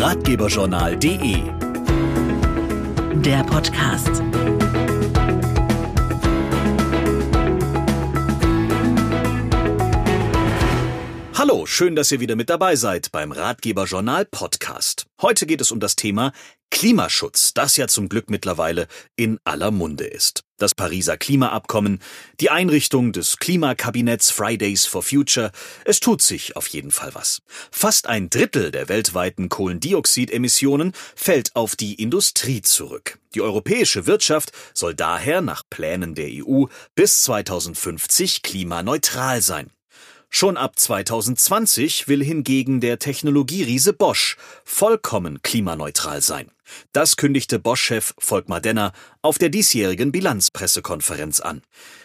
ratgeberjournal.de Der Podcast. Hallo, schön, dass ihr wieder mit dabei seid beim Ratgeberjournal Podcast. Heute geht es um das Thema Klimaschutz, das ja zum Glück mittlerweile in aller Munde ist. Das Pariser Klimaabkommen, die Einrichtung des Klimakabinetts Fridays for Future, es tut sich auf jeden Fall was. Fast ein Drittel der weltweiten Kohlendioxidemissionen fällt auf die Industrie zurück. Die europäische Wirtschaft soll daher nach Plänen der EU bis 2050 klimaneutral sein. Schon ab 2020 will hingegen der Technologieriese Bosch vollkommen klimaneutral sein. Das kündigte Bosch-Chef Volkmar Denner auf der diesjährigen Bilanzpressekonferenz an.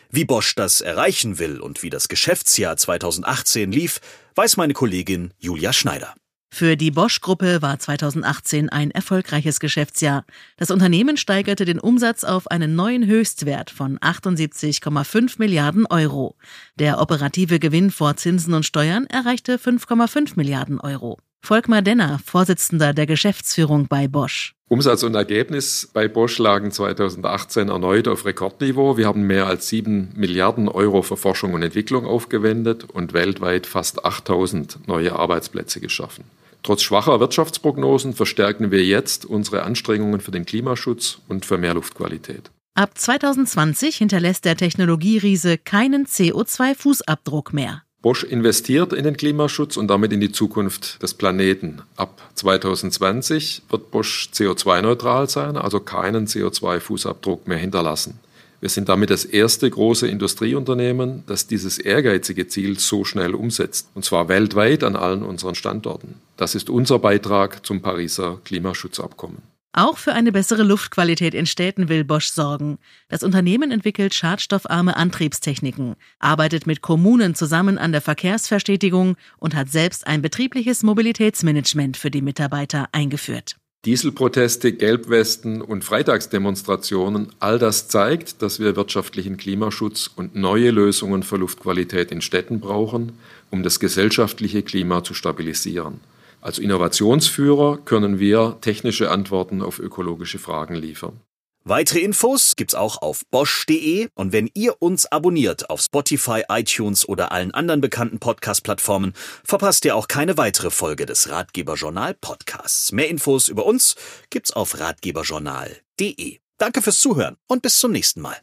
Wie Bosch das erreichen will und wie das Geschäftsjahr 2018 lief, weiß meine Kollegin Julia Schneider. Für die Bosch-Gruppe war 2018 ein erfolgreiches Geschäftsjahr. Das Unternehmen steigerte den Umsatz auf einen neuen Höchstwert von 78,5 Milliarden Euro. Der operative Gewinn vor Zinsen und Steuern erreichte 5,5 Milliarden Euro. Volkmar Denner, Vorsitzender der Geschäftsführung bei Bosch. Umsatz und Ergebnis bei Bosch lagen 2018 erneut auf Rekordniveau. Wir haben mehr als 7 Milliarden Euro für Forschung und Entwicklung aufgewendet und weltweit fast 8000 neue Arbeitsplätze geschaffen. Trotz schwacher Wirtschaftsprognosen verstärken wir jetzt unsere Anstrengungen für den Klimaschutz und für mehr Luftqualität. Ab 2020 hinterlässt der Technologieriese keinen CO2-Fußabdruck mehr. Bosch investiert in den Klimaschutz und damit in die Zukunft des Planeten. Ab 2020 wird Bosch CO2-neutral sein, also keinen CO2-Fußabdruck mehr hinterlassen. Wir sind damit das erste große Industrieunternehmen, das dieses ehrgeizige Ziel so schnell umsetzt, und zwar weltweit an allen unseren Standorten. Das ist unser Beitrag zum Pariser Klimaschutzabkommen. Auch für eine bessere Luftqualität in Städten will Bosch sorgen. Das Unternehmen entwickelt schadstoffarme Antriebstechniken, arbeitet mit Kommunen zusammen an der Verkehrsverstetigung und hat selbst ein betriebliches Mobilitätsmanagement für die Mitarbeiter eingeführt. Dieselproteste, Gelbwesten und Freitagsdemonstrationen, all das zeigt, dass wir wirtschaftlichen Klimaschutz und neue Lösungen für Luftqualität in Städten brauchen, um das gesellschaftliche Klima zu stabilisieren. Als Innovationsführer können wir technische Antworten auf ökologische Fragen liefern. Weitere Infos gibt's auch auf bosch.de und wenn ihr uns abonniert auf Spotify, iTunes oder allen anderen bekannten Podcast-Plattformen, verpasst ihr auch keine weitere Folge des Ratgeberjournal Podcasts. Mehr Infos über uns gibt's auf ratgeberjournal.de. Danke fürs Zuhören und bis zum nächsten Mal.